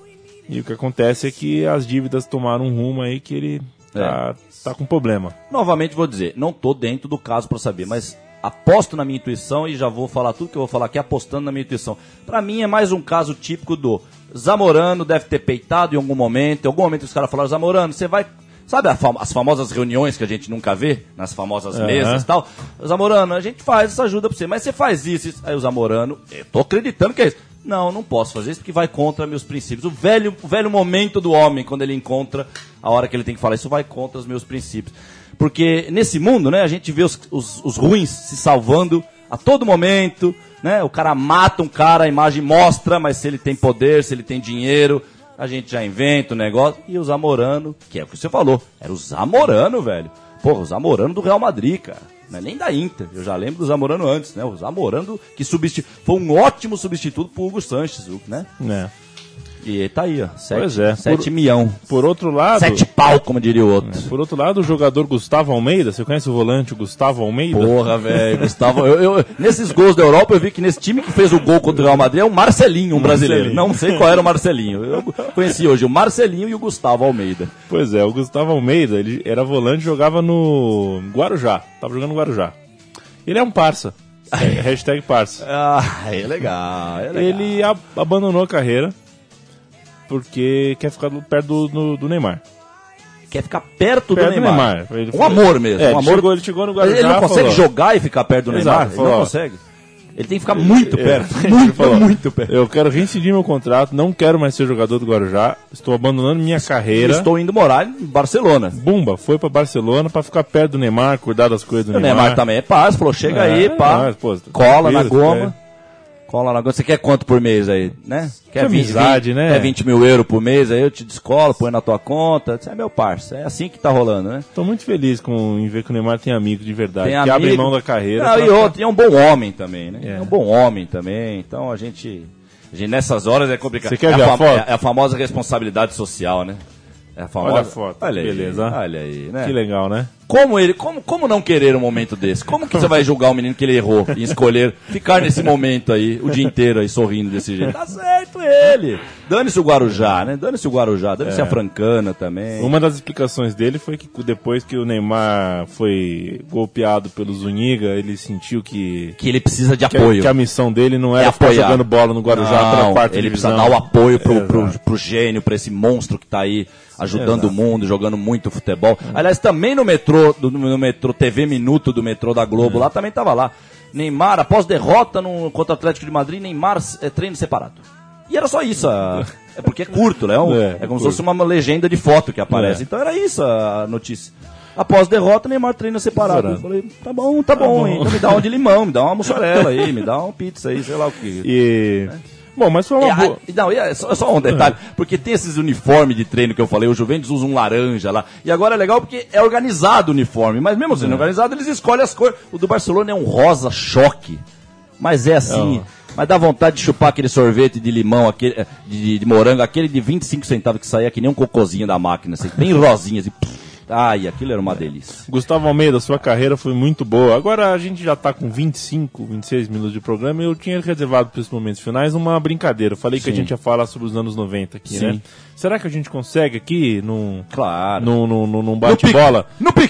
E o que acontece é que as dívidas tomaram um rumo aí que ele tá, tá com problema. Novamente vou dizer, não tô dentro do caso pra saber, mas aposto na minha intuição e já vou falar tudo que eu vou falar aqui apostando na minha intuição. Pra mim é mais um caso típico do Zamorano deve ter peitado em algum momento, em algum momento os caras falaram, Zamorano, você vai... Sabe fam- as famosas reuniões que a gente nunca vê? Nas famosas Aham. mesas e tal? Zamorano, a gente faz essa ajuda pra você, mas você faz isso, isso. Aí o Zamorano, eu tô acreditando que é isso. Não, não posso fazer isso porque vai contra meus princípios. O velho, o velho momento do homem, quando ele encontra a hora que ele tem que falar, isso vai contra os meus princípios. Porque nesse mundo, né, a gente vê os, os, os ruins se salvando a todo momento, né? O cara mata um cara, a imagem mostra, mas se ele tem poder, se ele tem dinheiro, a gente já inventa o negócio. E o Zamorano, que é o que você falou, era o Zamorano, velho. Porra, o Zamorano do Real Madrid, cara. Não é nem da Inter. Eu já lembro do Zamorano antes, né? O Zamorano que substitu... foi um ótimo substituto pro Hugo Sanches, né? né? E tá aí, ó. Sete, Pois é. Sete Por- milhão. Por outro lado, Sete pau, como diria o outro. por outro lado, o jogador Gustavo Almeida, você conhece o volante o Gustavo Almeida? Porra, velho. Gustavo, eu, eu- nesses gols da Europa, eu vi que nesse time que fez o gol contra o Real Madrid é o Marcelinho, um brasileiro. Marcelinho. Não sei qual era o Marcelinho. Eu conheci hoje o Marcelinho e o Gustavo Almeida. Pois é, o Gustavo Almeida, ele era volante e jogava no Guarujá. Tava jogando no Guarujá. Ele é um parça. É, hashtag parça. Ah, é legal, é legal. Ele ab- abandonou a carreira porque quer ficar do- perto do, do- do Neymar. quer ficar perto, Perto do Neymar. Ele um falou- amor mesmo. É, um ele amor. chegou- ele chegou no Guarujá Ele não consegue falou- jogar e ficar perto do Exato, Neymar. Ele falou, não consegue. Ele tem que ficar muito É, perto. ele Muito, falou, muito perto. Eu quero reincidir meu contrato, não quero mais ser jogador do Guarujá, estou abandonando minha carreira. Estou indo morar em Barcelona. Bumba, foi pra Barcelona pra ficar perto do Neymar, cuidar das coisas do O Neymar. Neymar também é paz, falou, chega É, aí, pá, mas, pô, cola na goma. Cola goma. Você quer quanto por mês aí, né? Quer amizade, né? Quer 20 mil euros por mês, aí eu te descolo, põe na tua conta. Você é meu parça. É assim que tá rolando, né? Tô muito feliz com, em ver que o Neymar tem amigo de verdade, Tem que amigo. abre mão da carreira. Não, pra- e outro, e é um bom homem também, né? É. É. um bom homem também. Então a gente, a gente nessas horas é complicado. Você quer é ver a fam- foto? É a famosa responsabilidade social, né? É a famosa... Olha a foto, Olha aí, beleza. Olha aí, né? Que legal, né? Como ele, como, como não querer um momento desse? Como que você vai julgar o menino que ele errou e escolher ficar nesse momento aí, o dia inteiro aí, sorrindo desse jeito? Tá certo ele! Dane-se o Guarujá, né? Dane-se o Guarujá, dane-se a Francana também. Uma das explicações dele foi que depois que o Neymar foi golpeado pelo Zuniga, ele sentiu que, Que ele precisa de que, apoio. que a missão dele não era É ficar apoiar. jogando bola no Guarujá Não, quarta ele divisão. precisa dar o apoio pro, pro, pro gênio, pra esse monstro que tá aí ajudando Exato. o mundo, jogando muito futebol. Aliás, também no metrô, do- no metrô TV Minuto do metrô da Globo, lá também tava lá. Neymar, após derrota no, contra o Atlético de Madrid, Neymar é, treino separado. E era só isso. a- é porque é curto, né? Um- É, É, é como se curto. fosse uma legenda de foto que aparece. É. Então era isso a notícia. Após derrota, Neymar treina separado. Eu falei, tá bom, tá, bom, hein? Então me dá um de limão, me dá uma mussarela aí, me dá uma pizza aí, sei lá o que. E... Bom, mas foi uma É, boa... a- não, é só, só um detalhe, porque tem esses uniformes de treino que eu falei, o Juventus usa um laranja lá, e agora é legal porque é organizado o uniforme, mas mesmo É. sendo organizado, eles escolhem as cores. O do Barcelona é um rosa choque, mas é assim, mas dá vontade de chupar aquele sorvete de limão, aquele, eh, de, de morango, aquele de 25 centavos que saía que nem um cocôzinho da máquina, assim, bem rosinha, assim. Ai, aquilo era uma delícia. Gustavo Almeida, sua carreira foi muito boa. Agora a gente já tá com 25, 26 minutos de programa e eu tinha reservado para esses momentos finais uma brincadeira. Eu falei que a Sim. gente ia falar sobre os anos 90 aqui, Sim. né? Será que a gente consegue aqui, num, Claro. num, num, num- bate-bola,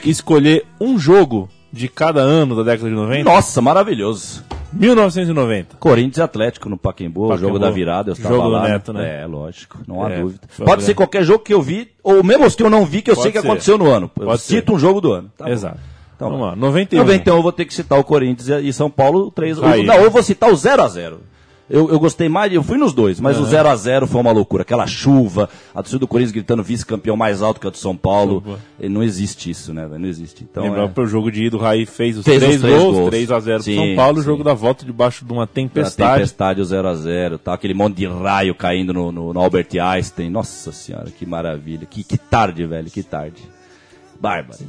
escolher um jogo de cada ano da década de 90? Nossa, maravilhoso. 1990. Corinthians e Atlético no Pacaembu, jogo da virada, eu estava Jogo lá. Neto, né? É, lógico, não há É, dúvida. Pode ser qualquer jogo que eu vi, ou mesmo os que eu não vi, que eu Pode sei que ser. aconteceu no ano. Eu Pode cito ser. um jogo do ano. Tá bom. Exato. Então, Vamos lá, 91. 91 eu vou ter que citar o Corinthians e São Paulo 3 Aí. Não, eu vou citar o 0x0. Eu, eu gostei mais, eu fui nos dois, mas o 0x0 foi uma loucura. Aquela chuva, a torcida do Corinthians gritando vice-campeão mais alto que a do São Paulo. E Não existe isso, né? velho? Não existe. Então, Lembrar é... pro jogo de ida, o Raí fez os Fez os três, três gols, gols. 3 a 0 pro Sim, São Paulo, o jogo da volta debaixo de uma A tempestade. tempestade, o 0x0, tá? aquele monte de raio caindo no, no, no Albert Einstein. Nossa senhora, que maravilha. Que, que tarde, velho, que tarde. Bárbaro.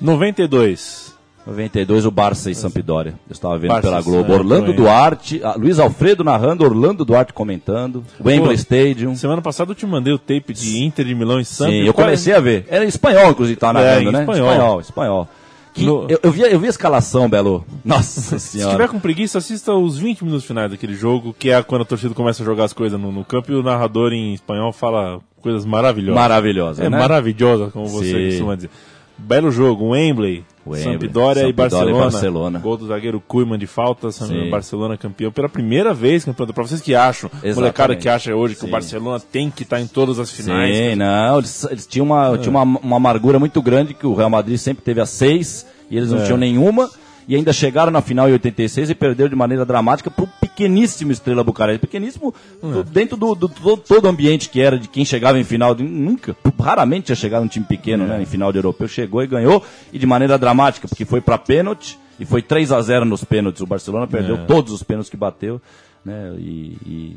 92. 92, o Barça e Sampdoria. Eu estava vendo Barça, pela Globo. é, Orlando. Duarte, ah, Luiz Alfredo narrando, Orlando Duarte comentando. Wembley Stadium. Semana passada eu te mandei o tape de Inter de Milão e Santos. Sim, eu comecei a ver. Era em espanhol, inclusive, tava É, narrando, em né? espanhol. espanhol. espanhol. Que- No- eu, eu, vi, eu vi a escalação, Belo. Nossa Se senhora. tiver com preguiça, assista os 20 minutos finais daquele jogo, que é quando a torcida começa a jogar as coisas no, no campo e o narrador em espanhol fala coisas maravilhosas. Maravilhosa, É né? maravilhosa, como você Sim. costuma dizer. Belo jogo, Wembley, Wembley, Sampdoria, e Sampdoria e Barcelona. Barcelona. Gol do zagueiro Koeman de falta, Sim. Barcelona campeão. Pela primeira vez campeão. Pra vocês que acham, molecada Exatamente. que acha hoje que Sim. o Barcelona tem que estar em todas as finais. Sim, não, eles, eles tinham, uma, tinham uma, uma amargura muito grande que o Real Madrid sempre teve as seis e eles não É. tinham nenhuma. E ainda chegaram na final em 86 e perderam de maneira dramática para o pequeníssimo Estrela Bucareste. Pequeníssimo do- dentro do, do, do- todo o ambiente que era de quem chegava em final. de- nunca, raramente tinha chegado um time pequeno né, em final de europeu. Chegou e ganhou. E de maneira dramática, porque foi para pênalti e foi 3 a 0 nos pênaltis. O Barcelona perdeu É. todos os pênaltis que bateu. Né, e, e-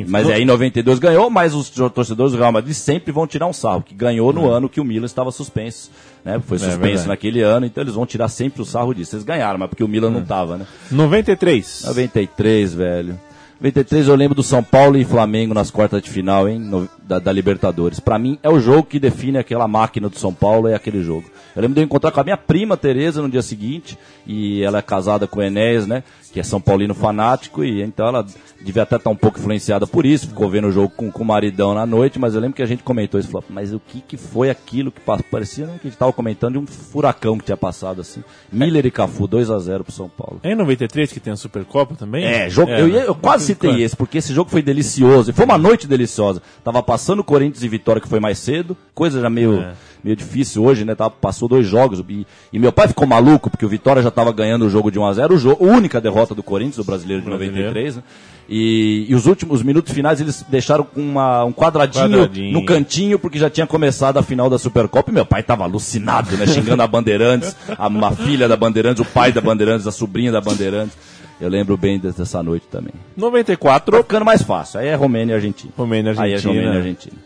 Enfim, mas aí em 92 ganhou, mas os torcedores do Real Madrid sempre vão tirar um sarro, que ganhou no ano que o Milan estava suspenso. Né? Foi suspenso É. naquele ano, então eles vão tirar sempre o sarro disso. Eles ganharam, mas porque o Milan É. não estava, né? 93. 93, velho. 93 eu lembro do São Paulo e Flamengo nas quartas de final, hein, no- da, da Libertadores. Pra mim é o jogo que define aquela máquina do São Paulo, é aquele jogo. Eu lembro de eu encontrar com a minha prima Tereza no dia seguinte, e ela é casada com o Enéas, né, que é São Paulino fanático, e então ela devia até estar um pouco influenciada por isso, ficou vendo o jogo com, com o maridão na noite, mas eu lembro que a gente comentou isso, falou, mas o que que foi aquilo que passou? Parecia né, que a gente tava comentando de um furacão que tinha passado assim. Miller e Cafu, 2 a 0 pro São Paulo. É em 93 que tem a Supercopa também? É, jogo, eu, ia- eu quase citei esse, porque esse jogo foi delicioso. E foi uma noite deliciosa. Tava passando Corinthians e Vitória, que foi mais cedo. Coisa já meio, É. meio difícil hoje, né? Tava, passou dois jogos. E, e meu pai ficou maluco, porque o Vitória já tava ganhando o jogo de 1x0. O jogo, a única derrota do Corinthians, do brasileiro de Brasileiro. 93, né? E, e os últimos minutos finais eles deixaram com uma, um quadradinho, Quadradinho. no cantinho, porque já tinha começado a final da Supercopa. E meu pai tava alucinado, né? Xingando a Bandeirantes, a, uma filha da Bandeirantes, o pai da Bandeirantes, a sobrinha da Bandeirantes. Eu lembro bem de- dessa noite também. 94, Tá ficando mais fácil. Aí é Romênia e Argentina. Romênia e Aí é Argentina. Romênia e Argentina.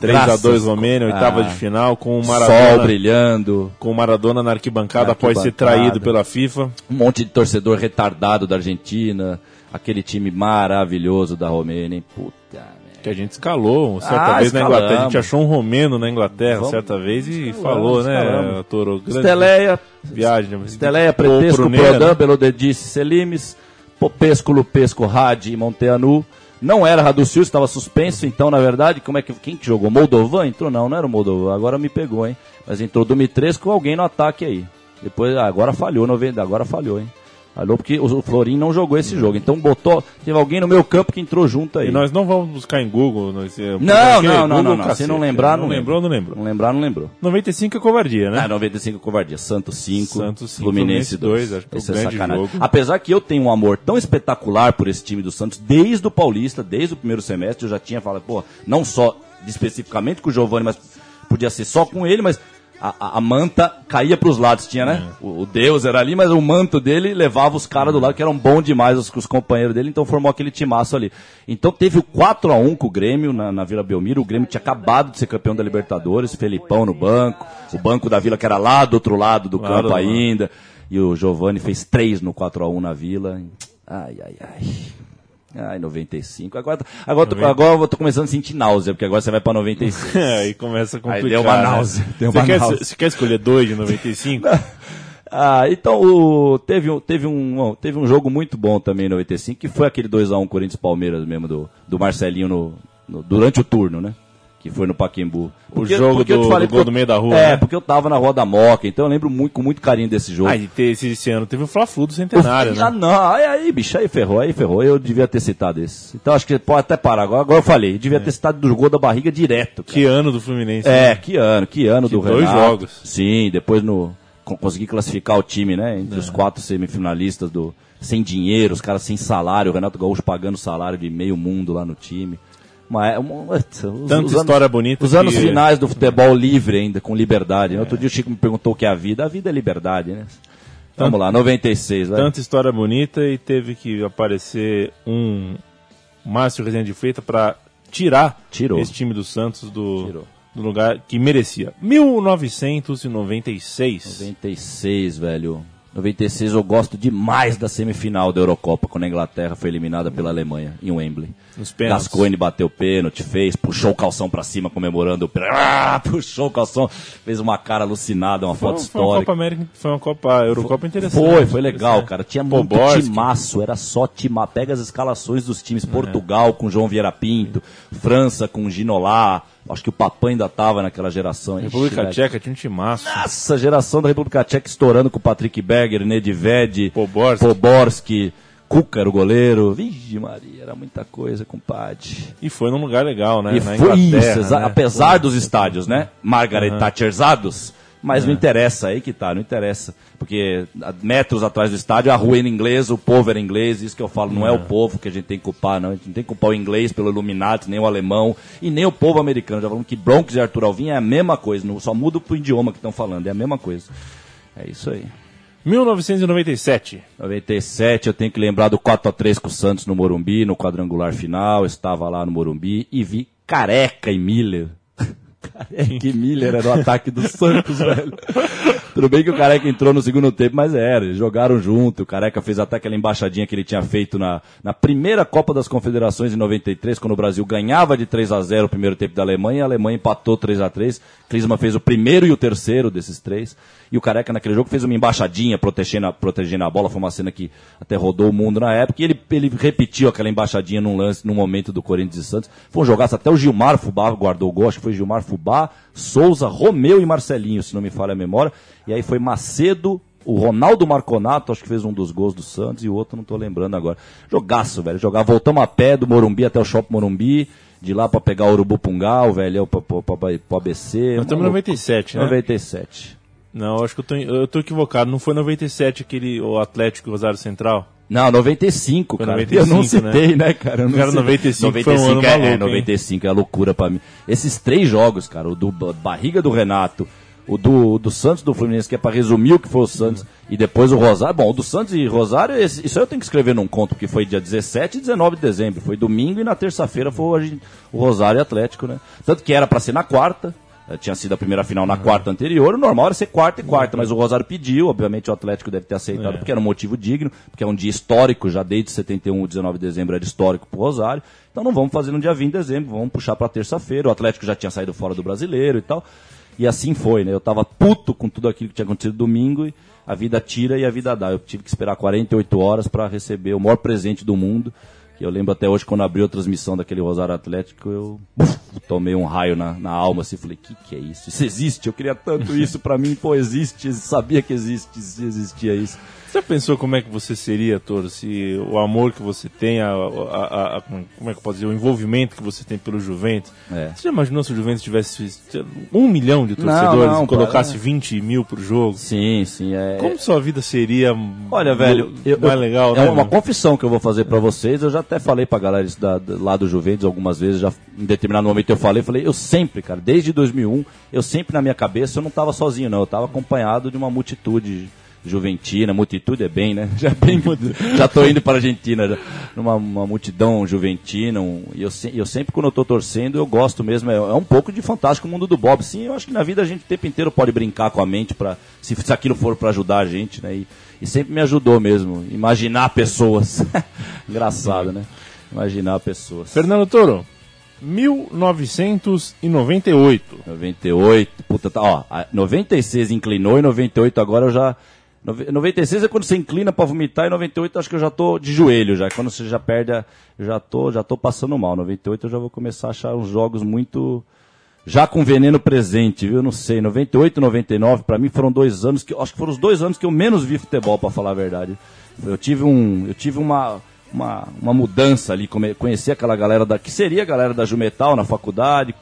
3x2 Graças- Romênia, oitava Ah. de final, com o Sol Maradona, brilhando, com o Maradona na arquibancada, após ser Arquibancada. traído pela FIFA. um monte de torcedor retardado da Argentina, aquele time maravilhoso da Romênia, hein? Puta merda. Que a gente escalou certa Ah, vez na Inglaterra. A gente escalamos. achou um romeno na Inglaterra Vamos- certa vez e escalamos, falou, né, escalamos. Toro? Grande Steleia, viagem. Steleia, Pô, Pretesco, Prodan, né? Belodedice, Selimes, Popesco, Lupesco, Radi e Monteanu. Não era Raduciu, estava suspenso, então, na verdade, como é que, quem que jogou? Moldovan entrou? Não, não era o Moldovan, agora me pegou, hein? Mas entrou Dumitrescu, alguém no ataque aí. Depois, ah, agora falhou, não vem- agora falhou, hein? Falhou porque o Florim não jogou esse jogo, então botou, teve alguém no meu campo que entrou junto aí. E nós não vamos buscar em Google. Nós, é, Não, não, Google, não, não, não. cacete, Se não lembrar, não, não lembrou, não lembrou. Não lembrar, não lembrou. 95 é covardia, né? Ah, 95 covardia. Santos 5, Santos cinco, Fluminense Fluminense 2. dois, acho que é Esse é sacanagem. jogo. Apesar que eu tenho um amor tão espetacular por esse time do Santos, desde o Paulista, desde o primeiro semestre, eu já tinha falado, pô, não só especificamente com o Giovani, mas podia ser só com ele, mas a, a- manta caía pros lados, tinha, né? É. O, o Deus era ali, mas o manto dele levava os caras do lado, que eram bons demais, os, os companheiros dele, então formou aquele timaço ali. Então teve o 4 a 1 com o Grêmio na, na Vila Belmiro, o Grêmio tinha acabado de ser campeão da Libertadores, Felipão no banco, o banco da Vila que era lá do outro lado do Lá campo ainda, e o Giovani fez 3 no 4 a 1 na Vila. Ai, ai, ai. Ai, 95. Agora, agora, tô, agora eu tô começando a sentir náusea, porque agora você vai pra 96. É, aí começa a complicar. Aí deu uma né? náusea, deu você, uma quer, náusea. você quer escolher dois de 95? Ah, então o, teve, um- teve, um, teve um jogo muito bom também em 95, que foi aquele 2x1 Corinthians-Palmeiras mesmo, do, do Marcelinho no, no- durante o turno, né? Que foi no Paquembu. O jogo eu do- te falei do gol porque do eu- meio da rua, É, né? porque eu tava na Rua da Moca, então eu lembro muito, com muito carinho desse jogo. ah, e esse, esse ano teve o Fla-Flu do Centenário, Ah, né? não, aí, aí, bicho, aí ferrou, aí ferrou. Eu devia ter citado esse. Então acho que pode até parar. Agora, agora eu falei, devia ter citado do gol da barriga direto. cara. Que ano do Fluminense. É, né? que ano, que ano do dois Renato. jogos. Sim, depois no co- consegui classificar o time, né, entre É. os quatro semifinalistas do sem dinheiro, os caras sem salário, o Renato Gaúcho pagando salário de meio mundo lá no time. Mas é um, os, Tanta história bonita Os anos que- finais do futebol livre ainda, com liberdade. né? Outro dia o Chico me perguntou o que é a vida. A vida é liberdade, né? Vamos lá, 96, vai. Tanta história bonita e teve que aparecer um Márcio Rezende de Feita para tirar Tirou. esse time do Santos do, Tirou. do lugar que merecia. 1996. 96, velho. 96 eu gosto demais da semifinal da Eurocopa, quando a Inglaterra foi eliminada pela Alemanha, em Wembley. Pênaltis. Gascoigne bateu pênalti, fez, puxou o calção pra cima comemorando. Ah, puxou o calção, fez uma cara alucinada, uma Foi, foto foi uma Copa histórica. América, foi uma Copa Eurocopa interessante. Foi, foi legal, cara. Tinha muito timaço, era só timar. Pega as escalações dos É. times. Portugal com João Vieira Pinto, França com Ginolá. Acho que o Papai ainda tava naquela geração. Ixi, República velho. Tcheca tinha um timaço. Nossa, geração da República Tcheca estourando com o Patrick Berger, Nedved, Poborski. Poborski, Cuca era o goleiro. Vixe Maria, era muita coisa, compadre. E foi num lugar legal, né? E Na foi isso, Inglaterra, né? apesar dos estádios, né? Margaret Thatcherzados, mas não interessa, aí que tá, não interessa. Porque a metros atrás do estádio, a rua era inglesa, o povo era inglês, isso que eu falo, não é o povo que a gente tem que culpar, não. A gente não tem que culpar o inglês pelo Illuminati, nem o alemão, e nem o povo americano. Já falamos que Bronx e Arthur Alvim é a mesma coisa, não, só muda pro idioma que estão falando, é a mesma coisa. É isso aí. 1997. 97, eu tenho que lembrar do 4x3 com o Santos no Morumbi, no quadrangular final. Estava lá no Morumbi e vi Careca e Miller. Careca e Miller era o ataque do Santos, velho. Tudo bem que o Careca entrou no segundo tempo, mas era, eles jogaram junto. O Careca fez até aquela embaixadinha que ele tinha feito na, na primeira Copa das Confederações em 93, quando o Brasil ganhava de 3 a 0 o primeiro tempo da Alemanha, a Alemanha empatou 3 a 3 Klinsmann fez o primeiro e o terceiro desses três. E o Careca naquele jogo fez uma embaixadinha protegendo a, protegendo a bola. Foi uma cena que até rodou o mundo na época. E ele, ele repetiu aquela embaixadinha num lance, num momento do Corinthians e Santos. Foi um jogaço. Até o Gilmar Fubá guardou o gol. Acho que foi Gilmar Fubá, Souza, Romeu e Marcelinho, se não me falha a memória. E aí foi Macedo, o Ronaldo Marconato, acho que fez um dos gols do Santos e o outro não tô lembrando agora. Jogaço, velho. Jogar, voltamos a pé do Morumbi até o Shopping Morumbi de lá pra pegar o Urubupungal, velho, pra, pra, pra, pro ABC. Nós estamos em 97, né? 97. Não, acho que eu tô, eu tô equivocado. Não foi 97 aquele o Atlético Rosário Central? Não, 95, Foi cara. 95, eu não citei, né, cara? Eu não Cara, citei. 95 foi um ano é, maluco, é, hein? 95 é loucura pra mim. Esses três jogos, cara, o do ba- barriga do Renato, o do, do Santos do Fluminense, que é pra resumir o que foi o Santos, e depois o Rosário. Bom, o do Santos e Rosário, esse- isso aí eu tenho que escrever num conto, porque foi dia 17 e 19 de dezembro. Foi domingo e na terça-feira foi o, o Rosário e Atlético, né? Tanto que era pra ser na quarta. Eh, Tinha sido a primeira final na quarta anterior, o normal era ser quarta e quarta, mas o Rosário pediu, obviamente o Atlético deve ter aceitado, porque era um motivo digno, porque é um dia histórico, já desde 71, o 19 de dezembro era histórico pro Rosário, então não vamos fazer no dia 20 de dezembro, vamos puxar pra terça-feira, o Atlético já tinha saído fora do brasileiro e tal, e assim foi, né? Eu tava puto com tudo aquilo que tinha acontecido domingo e a vida tira e a vida dá. Eu tive que esperar 48 horas para receber o maior presente do mundo. Que eu lembro até hoje quando abriu a transmissão daquele Rosário Atlético, eu tomei um raio na, na alma assim, falei, que que é isso? Isso existe? Eu queria tanto isso pra mim, pô, existe, sabia que existe, existia isso. Já pensou como é que você seria, Toro, se o amor que você tem, a, a- a- como é que eu posso dizer, o envolvimento que você tem pelo Juventus? É. Você já imaginou se o Juventus tivesse um milhão de torcedores não, e colocasse cara. 20 mil por jogo? Sim, sim, é. Como sua vida seria Olha, velho, eu, mais eu- legal, é né? uma meu? confissão que eu vou fazer pra vocês. Eu já até falei pra galera isso da- da- lá do Juventus algumas vezes. Já em determinado momento eu falei, falei, eu sempre, cara, desde 2001, eu sempre na minha cabeça eu não tava sozinho, não. Eu tava acompanhado de uma multitude juventina. Multitude é bem, né? Já bem, já tô indo para a Argentina, já, numa uma multidão juventina. um- e eu, se- eu sempre quando eu tô torcendo eu gosto mesmo. É, é um pouco de fantástico o mundo do Bob. Sim, eu acho que na vida a gente o tempo inteiro pode brincar com a mente para se, se aquilo for para ajudar a gente, né? E, e sempre me ajudou mesmo. Imaginar pessoas. Engraçado, né? Imaginar pessoas. Fernando Toro, 1998. 98, puta, tá, ó, a 96 inclinou e 98 agora eu já. Nove- 96 é quando você inclina pra vomitar e 98 acho que eu já tô de joelho já. Quando você já perde, a, já tô, já tô passando mal. 98 eu já vou começar a achar uns jogos muito já com veneno presente, viu? Não sei, 98 e 99 pra mim foram dois anos que acho que foram os dois anos que eu menos vi futebol pra falar a verdade. Eu tive um, eu tive uma uma, uma mudança ali, conheci aquela galera da que seria a galera da Jumetal na faculdade,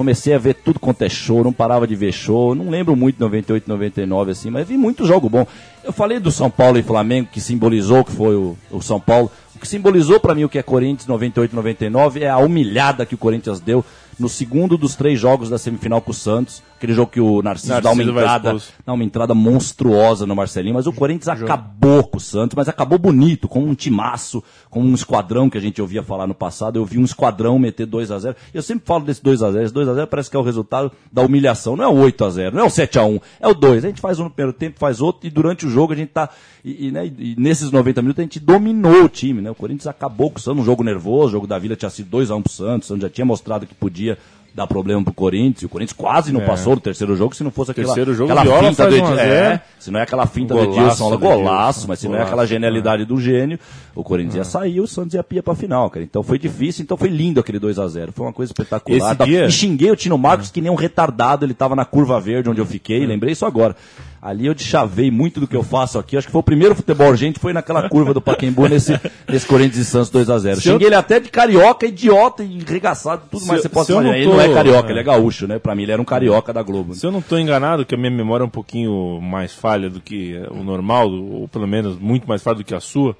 comecei a ver tudo quanto é show, não parava de ver show, não lembro muito de 98, 99 assim, mas vi muito jogo bom. Eu falei do São Paulo e Flamengo, que simbolizou que foi o, o São Paulo. O que simbolizou pra mim o que é Corinthians 98, 99 é a humilhada que o Corinthians deu no segundo dos três jogos da semifinal com o Santos. Aquele jogo que o Narciso, dá uma Narciso entrada, dá uma entrada monstruosa no Marcelinho, mas o Corinthians acabou com o Santos, mas acabou bonito, com um timaço, com um esquadrão que a gente ouvia falar no passado. Eu vi um esquadrão meter 2 a 0 Eu sempre falo desse 2 a 0 Esse 2 a 0 parece que é o resultado da humilhação. Não é o 8 a 0 não é o 7 a 1 é o 2. A gente faz um no primeiro tempo, faz outro, e durante o jogo a gente tá. E, e, né, e nesses 90 minutos a gente dominou o time, né? O Corinthians acabou com o Santos, um jogo nervoso, o jogo da Vila tinha sido 2 a 1 pro Santos, o Santos já tinha mostrado que podia dar problema pro Corinthians, o Corinthians quase não É. passou no terceiro jogo, se não fosse aquela, Terceiro jogo, aquela finta do 1 a Edilson. 0. É, se não é aquela finta do Golaço do Edilson. golaço, mas se não é Golaço, aquela genialidade do gênio, o Corinthians ia sair, o Santos ia pia pra final, cara. Então foi difícil, então foi lindo aquele 2 a 0 Foi uma coisa espetacular. Esse Tá- dia- E xinguei o Tino Marcos que nem um retardado, ele tava na curva verde onde eu fiquei, lembrei isso agora. Ali eu chavei muito do que eu faço aqui. Acho que foi o primeiro futebol urgente, foi naquela curva do Paquembu nesse, nesse Corinthians e Santos 2 a 0 Se eu- Xinguei ele até de carioca, idiota e regaçado, tudo Se mais eu- você pode imaginar. não Ele tô- não é carioca, é. ele é gaúcho, né? Pra mim ele era um carioca da Globo. Se eu não estou enganado, que a minha memória é um pouquinho mais falha do que o normal, ou pelo menos muito mais falha do que a sua,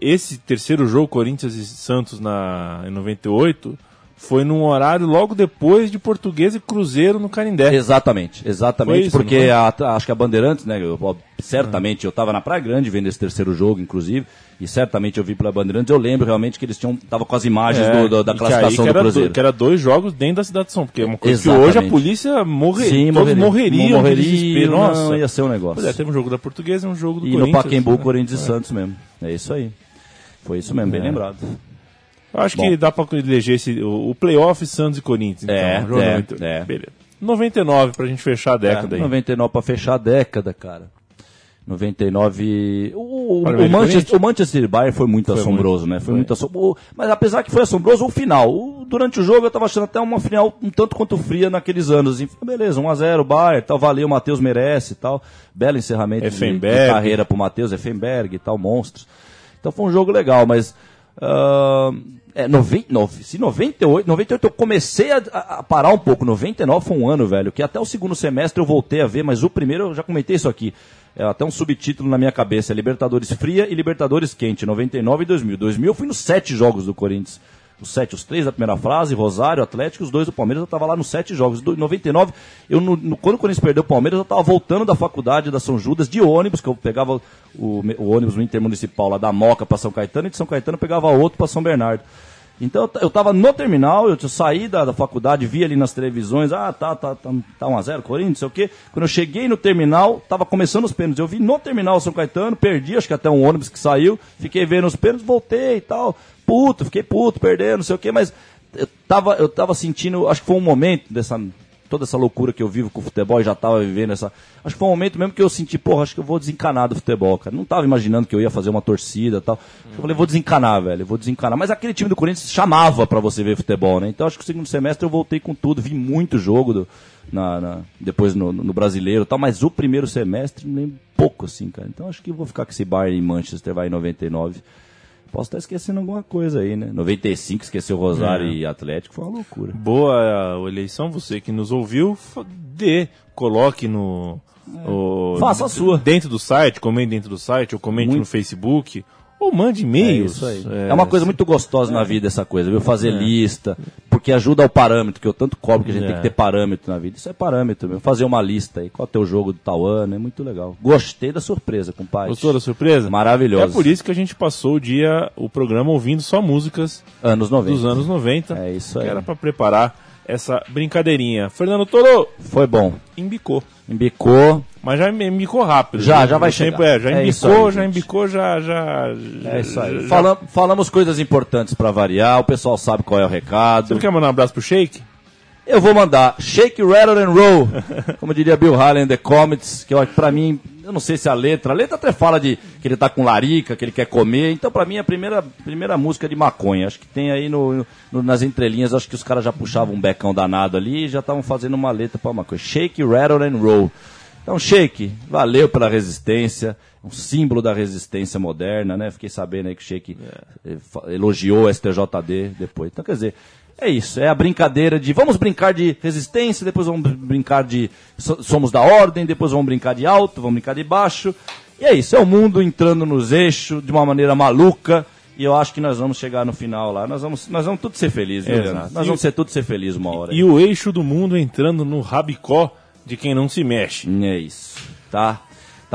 esse terceiro jogo, Corinthians e Santos na, em 98, foi num horário logo depois de Português e Cruzeiro no Canindé. Exatamente, exatamente, isso, porque não a- acho que a Bandeirantes, né, eu- certamente eu estava na Praia Grande vendo esse terceiro jogo, inclusive, e certamente eu vi pela Bandeirantes, eu lembro realmente que eles tinham, tava com as imagens do- do- da É, e que classificação que do Cruzeiro. do- que era dois jogos dentro da cidade de São Paulo, porque é uma coisa que Exatamente. hoje a polícia morre, Sim, todos morreria. morreriam, Morreria, de desespero. não, Nossa, ia ser um negócio. Pois é, teve um jogo da Portuguesa e um jogo do E no Corinthians. Pacaembu, né? Corinthians e Santos mesmo. É isso aí. Foi isso mesmo, bem É. lembrado. Eu acho Bom. que dá pra eleger esse, o, o playoff Santos e Corinthians. Então, É, jogo é, 90. é. Beleza. 99 pra gente fechar a década É, aí. 99 para fechar a década, cara. 99. O, o, Para o? Manchester, o Manchester Bayern foi muito Foi assombroso, muito, né? Foi, foi. muito assombroso. Mas apesar que foi assombroso o final. O- durante o jogo eu tava achando até uma final um tanto quanto fria naqueles anos. Assim, beleza, 1x0, Bayern, tal, valeu, o Matheus merece e tal. Belo encerramento de, de carreira pro Matheus, Effenberg e tal, monstros. Então foi um jogo legal, mas. ah, é, 99, se 98, 98 eu comecei a, a- parar um pouco. 99 foi um ano, velho, que até o segundo semestre eu voltei a ver, mas o primeiro eu já comentei isso aqui. É até um subtítulo na minha cabeça: é Libertadores Fria e Libertadores Quente, 99 e 2000. 2000 eu fui nos sete jogos do Corinthians. Os sete, os três da primeira fase, Rosário, Atlético, os dois do Palmeiras, eu tava lá nos sete jogos. Em 99, eu, no, no- quando o Corinthians perdeu o Palmeiras, eu tava voltando da faculdade da São Judas de ônibus, que eu pegava o, o ônibus no Intermunicipal lá da Moca para São Caetano, e de São Caetano eu pegava outro para São Bernardo. Então eu ta- eu tava no terminal, eu saí da, da faculdade, vi ali nas televisões, ah, tá, tá, tá, tá 1x0, Corinthians, não sei o quê. Quando eu cheguei no terminal, tava começando os pênaltis. Eu vi no terminal São Caetano, perdi, acho que até um ônibus que saiu, fiquei vendo os pênaltis, voltei e tal. Puto, fiquei puto, perdendo, não sei o quê, mas eu tava, eu tava sentindo, acho que foi um momento dessa. Toda essa loucura que eu vivo com o futebol já tava vivendo essa. Acho que foi um momento mesmo que eu senti, porra, acho que eu vou desencanar do futebol, cara. Não tava imaginando que eu ia fazer uma torcida e tal. Eu falei, vou desencanar, velho, vou desencanar. Mas aquele time do Corinthians chamava pra você ver futebol, né? Então acho que o segundo semestre eu voltei com tudo, vi muito jogo do, na, na- depois no, no brasileiro e tal, mas o primeiro semestre nem pouco, assim, cara. Então acho que vou ficar com esse Bayern em Manchester, vai em 99. Posso estar esquecendo alguma coisa aí, né? 95, esqueceu Rosário É. e Atlético, foi uma loucura. Boa a eleição, você que nos ouviu, dê, coloque no. o- Faça a sua. Dentro do site, comente dentro do site, ou comente Muito. no Facebook, ou mande É e-mails. isso aí. É, uma coisa muito gostosa na vida essa coisa, viu? Fazer lista, porque ajuda ao parâmetro, que eu tanto cobro que a gente É. tem que ter parâmetro na vida. Isso é parâmetro mesmo. Fazer uma lista aí, qual é o teu jogo do tal ano, é muito legal. Gostei da surpresa, compadre. Gostou da surpresa? Maravilhoso. É por isso que a gente passou o dia, o programa, ouvindo só músicas Anos 90. dos anos 90. É isso aí. Que era pra preparar essa brincadeirinha. Fernando Toro Foi bom. embicou. Embicou. Mas já embicou rápido. Já, já vai tempo chegar. É, já É embicou, aí, já embicou, já, já. É isso aí. já- Falam- falamos coisas importantes pra variar, o pessoal sabe qual é o Você recado. não quer mandar um abraço pro Shake? Eu vou mandar Shake, Rattle and Roll, como diria Bill Haley in The Comets, que eu acho que pra mim, eu não sei se a letra, a letra até fala de que ele tá com larica, que ele quer comer, então pra mim é a primeira, primeira música de maconha, acho que tem aí no, no- nas entrelinhas, acho que os caras já puxavam um becão danado ali e já estavam fazendo uma letra pra maconha. Shake, Rattle and Roll. Então, Shake, valeu pela resistência, um símbolo da resistência moderna, né? Fiquei sabendo aí que o Shake eh, fa- elogiou o STJD depois. Então, quer dizer, é isso, é a brincadeira de vamos brincar de resistência, depois vamos br- brincar de so- somos da ordem, depois vamos brincar de alto, vamos brincar de baixo. E é isso, é o mundo entrando nos eixos de uma maneira maluca. E eu acho que nós vamos chegar no final lá. Nós vamos, nós vamos tudo ser felizes, viu. Leandro? Nós E vamos o- ser tudo ser felizes uma hora. E o eixo do mundo entrando no rabicó de quem não se mexe. É isso. Tá,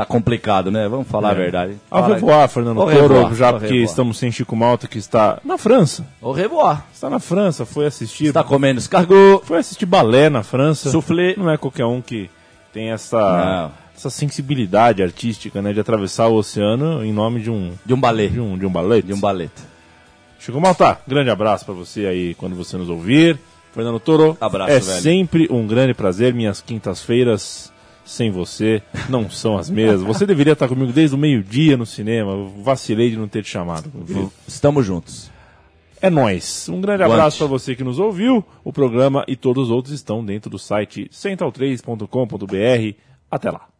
tá complicado, né? Vamos falar a verdade. Ao Fala- revoar, Fernando Au Toro, já porque revoir. estamos sem Chico Malta, que está na França. Au revoir. Está na França, foi assistir. Está comendo escargot. Foi assistir balé na França. Soufflé. Não é qualquer um que tem essa, Não. essa sensibilidade artística, né? De atravessar o oceano em nome de um, De um balé. de um, de um balé. De um balete. Chico Malta, grande abraço pra você aí quando você nos ouvir. Fernando Toro, Abraço, é velho. sempre um grande prazer. Minhas quintas-feiras sem você não são as mesmas. Você deveria estar comigo desde o meio-dia no cinema. Eu vacilei de não ter te chamado. Estamos juntos. É nóis. Um grande abraço para você que nos ouviu. O programa e todos os outros estão dentro do site central3.com.br. Até lá.